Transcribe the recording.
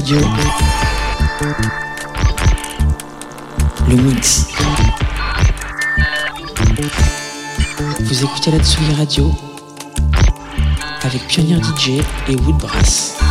Le. Vous écoutez la Tsugi Radio avec Pionnier DJ et Woodbrass.